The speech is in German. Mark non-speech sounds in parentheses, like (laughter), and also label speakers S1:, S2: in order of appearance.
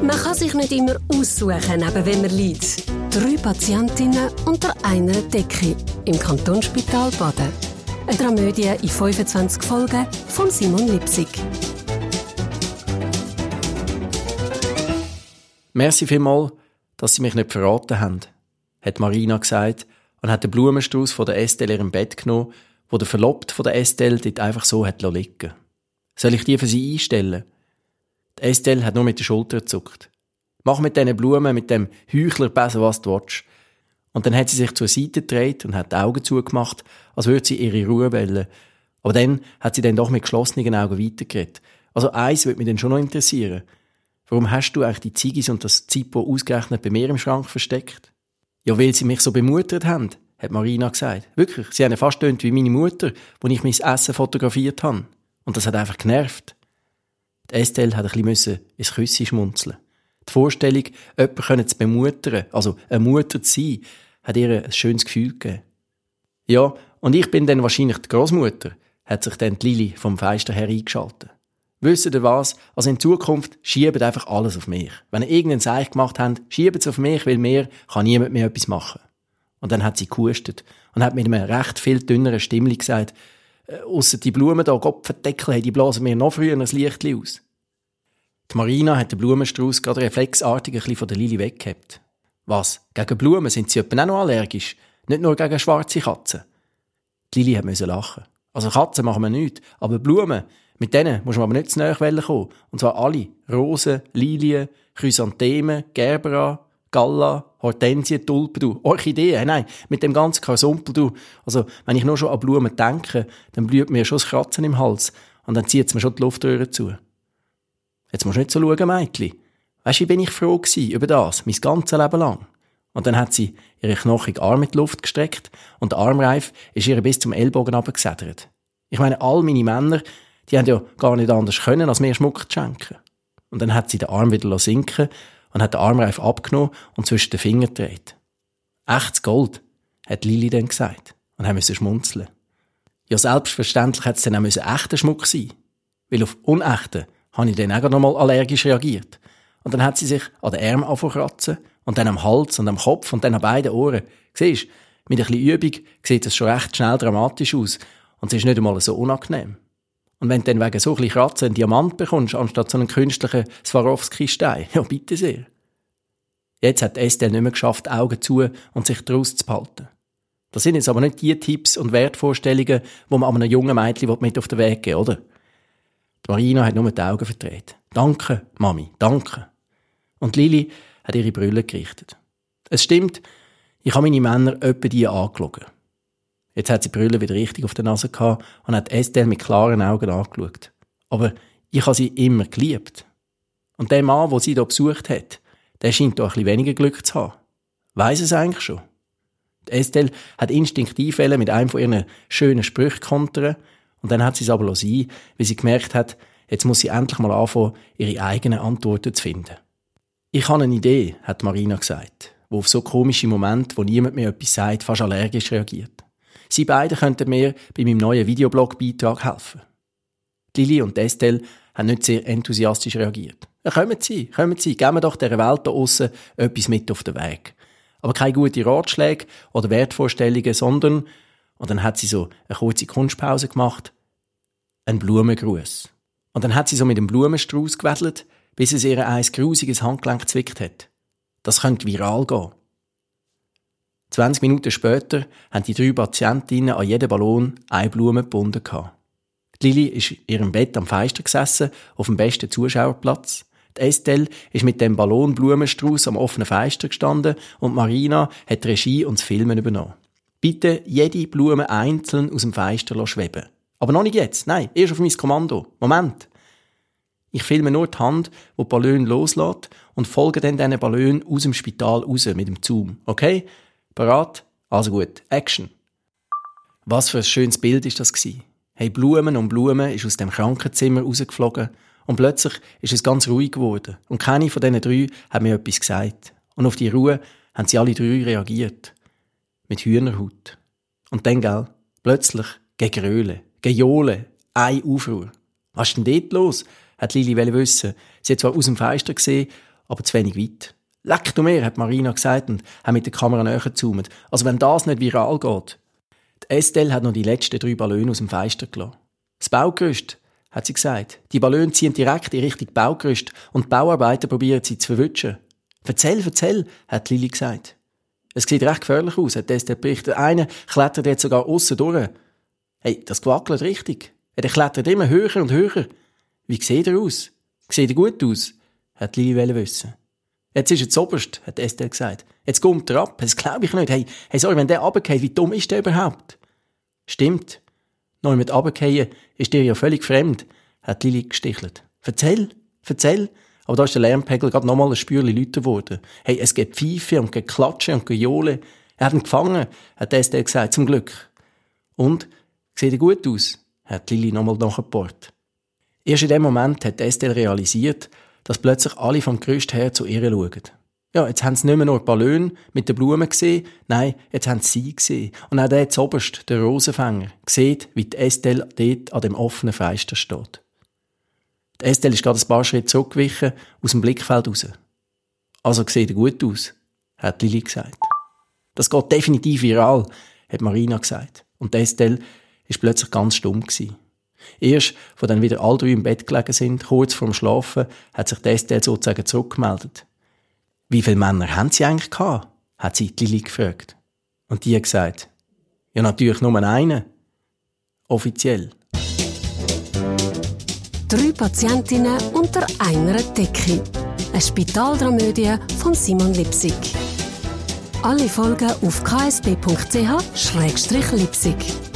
S1: Man kann sich nicht immer aussuchen, neben wem man liegt. Drei Patientinnen unter einer Decke im Kantonsspital Baden. Eine Dramödie in 25 Folgen von Simon Lipsig.
S2: Merci vielmals, dass Sie mich nicht verraten haben, hat Marina gesagt und hat den Blumenstrauß von der Estelle ihrem Bett genommen, wo der Verlobte von der Estelle dort einfach so hat liegen Soll ich die für sie einstellen? Estelle hat nur mit den Schultern gezuckt. Mach mit diesen Blumen, mit dem Heuchler besser, was du willst. Und dann hat sie sich zur Seite gedreht und hat die Augen zugemacht, als würde sie ihre Ruhe wählen. Aber dann hat sie dann doch mit geschlossenen Augen weitergeredet. Also eins würde mich dann schon noch interessieren. Warum hast du eigentlich die Ziggis und das Zippo ausgerechnet bei mir im Schrank versteckt? Ja, weil sie mich so bemuttert haben, hat Marina gesagt. Wirklich, sie haben fast tönt wie meine Mutter, wo ich mein Essen fotografiert habe. Und das hat einfach genervt. Estelle hat ein bisschen ins Küssi schmunzeln. Die Vorstellung, jemanden zu bemuttern, also eine Mutter zu sein, hat ihr ein schönes Gefühl gegeben. Ja, und ich bin dann wahrscheinlich die Großmutter, hat sich dann die Lili vom Feister her eingeschaltet. Wisst ihr was? Also in Zukunft schiebt einfach alles auf mich. Wenn ihr irgendeinen Seich gemacht habt, schiebt es auf mich, weil mir kann niemand mehr etwas machen. Und dann hat sie gehustet und hat mit einem recht viel dünneren Stimmli gesagt, äh, ausser die Blumen da, Gott verdeckel, die blasen mir noch früher ein Licht aus. Die Marina hat den Blumenstrauß gerade reflexartig ein bisschen von der Lili weggehabt. Was? Gegen Blumen sind sie etwa auch noch allergisch? Nicht nur gegen schwarze Katzen? Die Lili musste lachen. Also Katzen machen wir nichts, aber Blumen, mit denen muss man aber nicht zu nahe kommen. Und zwar alle. Rosen, Lilien, Chrysanthemen, Gerbera, Galla, Hortensie, Tulpen, du, Orchideen, nein, mit dem ganzen Karsumpel, du. Also, wenn ich nur schon an Blumen denke, dann blüht mir schon das Kratzen im Hals. Und dann zieht es mir schon die Luftröhre zu. Jetzt musst du nicht so schauen, Mädchen. Weisst du, wie bin ich froh gewesen über das, mein ganzes Leben lang. Und dann hat sie ihre knochige Arme in die Luft gestreckt und der Armreif ist ihr bis zum Ellbogen abgesedert. Ich meine, all meine Männer, die haben ja gar nicht anders können, als mir Schmuck zu schenken. Und dann hat sie den Arm wieder sinken und hat den Armreif abgenommen und zwischen den Fingern gedreht. Echtes Gold, hat Lili dann gesagt und haben müssen schmunzeln. Ja, selbstverständlich hat es dann auch echter Schmuck sein. Weil auf unechten habe ich dann auch noch mal allergisch reagiert. Und dann hat sie sich an den Arm angefangen und dann am Hals und am Kopf und dann an beiden Ohren. Siehst, mit ein bisschen Übung sieht es schon recht schnell dramatisch aus und es ist nicht einmal so unangenehm. Und wenn du dann wegen so ein Kratzen einen Diamant bekommst, anstatt so einen künstlichen Swarovski-Stein, (laughs) ja bitte sehr. Jetzt hat Estelle nicht mehr geschafft, Augen zu und sich daraus zu behalten. Das sind jetzt aber nicht die Tipps und Wertvorstellungen, wo man einem jungen Mädchen mit auf den Weg geben oder? Marina hat nur die Augen verdreht. Danke, Mami, danke. Und Lili hat ihre Brille gerichtet. Es stimmt, ich habe meine Männer öppe die angelogen. Jetzt hat sie die Brille wieder richtig auf der Nase gehabt und hat Estelle mit klaren Augen angeschaut. Aber ich habe sie immer geliebt. Und der Mann, den sie hier besucht hat, der scheint doch ein weniger Glück zu haben. Weiss es eigentlich schon? Die Estelle hat instinktiv mit einem von ihren schönen Sprüchen kontern und dann hat sie es aber sein, weil sie gemerkt hat, jetzt muss sie endlich mal anfangen, ihre eigenen Antworten zu finden. Ich habe eine Idee, hat Marina gesagt, wo auf so komische Momente, wo niemand mehr etwas sagt, fast allergisch reagiert. Sie beide könnten mir bei meinem neuen Videoblog-Beitrag helfen. Lili und Estelle haben nicht sehr enthusiastisch reagiert. Ja, kommen Sie, kommen Sie, geben wir doch der Welt da aussen etwas mit auf den Weg. Aber keine guten Ratschläge oder Wertvorstellungen, sondern und dann hat sie so eine kurze Kunstpause gemacht. Ein Blumengruß. Und dann hat sie so mit dem Blumenstrauß gewedelt, bis es ihr ein grusiges Handgelenk zwickt hat. Das könnte viral gehen. 20 Minuten später haben die drei Patientinnen an jedem Ballon eine Blume gebunden. Lili ist in ihrem Bett am Feister gesessen, auf dem besten Zuschauerplatz. Die Estelle ist mit dem Ballon Blumenstrauß am offenen Feister gestanden und Marina hat die Regie und das Filmen übernommen. Bitte jede Blume einzeln aus dem Feister schweben. Aber noch nicht jetzt. Nein, erst auf mein Kommando. Moment. Ich filme nur die Hand, wo die Ballon loslässt und folge dann diesen Ballon aus dem Spital raus mit dem Zoom. Okay? Parat? Also gut. Action. Was für ein schönes Bild ist das gewesen. Hey, Blumen und Blumen ist aus dem Krankenzimmer rausgeflogen und plötzlich ist es ganz ruhig geworden. Und keine von diesen drei hat mir etwas gesagt. Und auf die Ruhe haben sie alle drei reagiert mit Hühnerhaut. Und dann, gell, plötzlich Gegröle, Gejole, ein Aufruhr. Was ist denn dort los? hat Lili wissen. Sie hat zwar aus dem Fenster gesehen, aber zu wenig weit. Leck du mir, hat Marina gesagt und hat mit der Kamera näher gezoomt. Also wenn das nicht viral geht. Die Estelle hat noch die letzten drei Ballone aus dem Fenster gelassen. Das Baugerüst, hat sie gesagt. Die Ballone ziehen direkt in Richtung Baugerüst und die Bauarbeiter probieren sie zu verwutschen. Verzähl, verzähl, hat Lili gesagt. Es sieht recht gefährlich aus, hat Estelle berichtet. Einer klettert jetzt sogar aussen durch. Hey, das gewackelt richtig. Er klettert immer höher und höher. Wie sieht er aus? Sieht er gut aus? hat Lili wissen. Jetzt ist er zu oberst, hat Estelle gesagt. Jetzt kommt er ab. Das glaube ich nicht. Hey, hey, sorry, wenn der runtergeht, wie dumm ist der überhaupt? Stimmt. Neu mit runtergehen ist dir ja völlig fremd, hat Lili gestichelt. Erzähl, erzähl. Aber da ist der Lärmpegel gerade nochmal ein Spürchen lauter geworden. Hey, es gibt Pfeife und Geklatschen und Gejohle. Er hat ihn gefangen, hat Estelle gesagt, zum Glück. Und, sieht er gut aus? hat Lili nochmal nachgebohrt. Erst in dem Moment hat Estelle realisiert, dass plötzlich alle vom Gerüst her zu ihr schauen. Ja, jetzt haben sie nicht mehr nur Ballon mit den Blumen gesehen, nein, jetzt haben sie sie gesehen. Und auch der zoberst, der Rosenfänger, sieht, wie die Estelle dort an dem offenen Fenster steht. Die Estelle ist gerade ein paar Schritte zurückgewichen, aus dem Blickfeld raus. Also sieht er gut aus, hat Lili gesagt. Das geht definitiv viral, hat Marina gesagt. Und Estelle ist plötzlich ganz stumm gewesen. Erst, wo dann wieder alle drei im Bett gelegen sind, kurz vorm Schlafen, hat sich Estelle sozusagen zurückgemeldet. Wie viele Männer haben sie eigentlich gehabt? hat sie Lili gefragt. Und die hat gesagt, ja natürlich nur einen. Offiziell.
S1: Drei Patientinnen unter einer Decke. Eine Spitaldramödie von Simon Lipsig. Alle Folgen auf ksb.ch-lipsig.